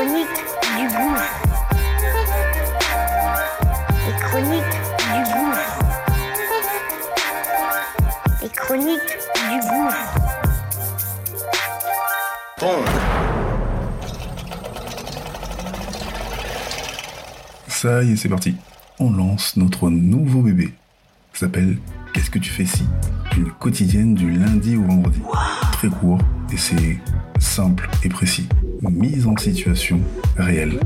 La chronique du gouffre. Les chroniques du gouffre. Les chroniques du gouffre. Ça y est, c'est parti. On lance notre nouveau bébé. S'appelle Qu'est-ce que tu fais si Une quotidienne du lundi au vendredi. Très court et c'est simple et précis. Mise en situation réelle.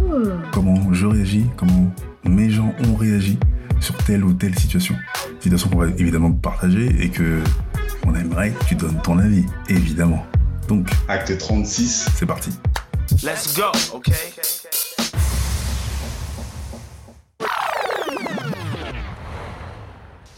Comment je réagis, comment mes gens ont réagi sur telle ou telle situation? Situation qu'on va évidemment partager et que on aimerait que tu donnes ton avis, évidemment. Donc, Acte 36. c'est parti. Let's go, okay?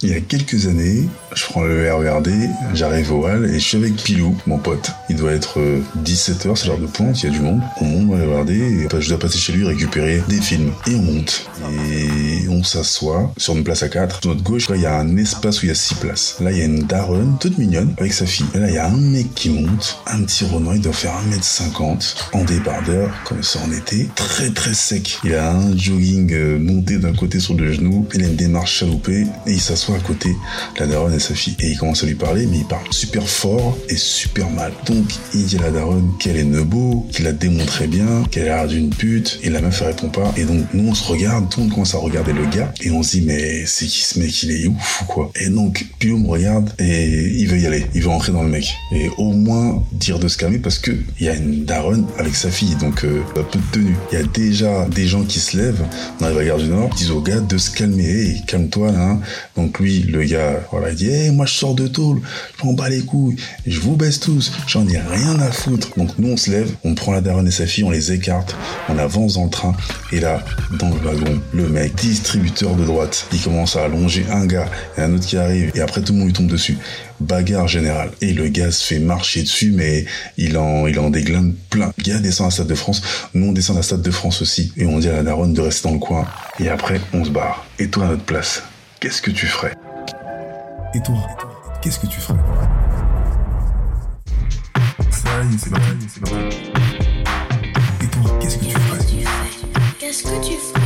Il y a quelques années, je prends le RERD, j'arrive au hall et je suis avec Pilou, mon pote. Il doit être 17h, c'est l'heure de pointe, il y a du monde. On monte dans le RERD et je dois passer chez lui récupérer des films. Et on monte. Et s'assoit sur une place à 4. Sur notre gauche, il y a un espace où il y a 6 places. Là, il y a une daronne, toute mignonne, avec sa fille. Et là, il y a un mec qui monte, un petit Renoir, il doit faire 1m50, en débardeur, comme ça en été, très très sec. Il a un jogging euh, monté d'un côté sur le genou, il a une démarche chaloupée, et il s'assoit à côté de la daronne et sa fille. Et il commence à lui parler, mais il parle super fort et super mal. Donc, il dit à la daronne qu'elle est nebo, qu'il a démontré bien, qu'elle a l'air d'une pute, et la meuf elle répond pas. Et donc, nous on se regarde, tout le monde commence à regarder le gars, et on se dit, mais c'est qui ce mec, il est ouf ou quoi? Et donc, Pio me regarde, et il veut y aller, il veut rentrer dans le mec. Et au moins, dire de se calmer, parce que il y a une daronne avec sa fille, donc euh, peu de tenue. Il y a déjà des gens qui se lèvent, à la gare du Nord, disent au gars de se calmer, hey, calme-toi là. hein. Donc lui, le gars, voilà, il dit, moi je sors de tôle, je m'en bats les couilles, je vous baisse tous, j'en ai rien à foutre. Donc nous on se lève, on prend la daronne et sa fille, on les écarte, on avance dans le train, et là, dans le wagon, le mec, de droite, il commence à allonger un gars, et un autre qui arrive, et après tout le monde lui tombe dessus. Bagarre générale. Et le gars se fait marcher dessus, mais il en, il en déglingue plein. Le gars descend à Stade de France, nous on descend à Stade de France aussi, et on dit à la daronne de rester dans le coin. Et après, on se barre. Et toi à notre place, qu'est-ce que tu ferais? Et toi, qu'est-ce que tu ferais? Ça y est, c'est. Et toi, qu'est-ce que tu ferais? Qu'est-ce que tu fais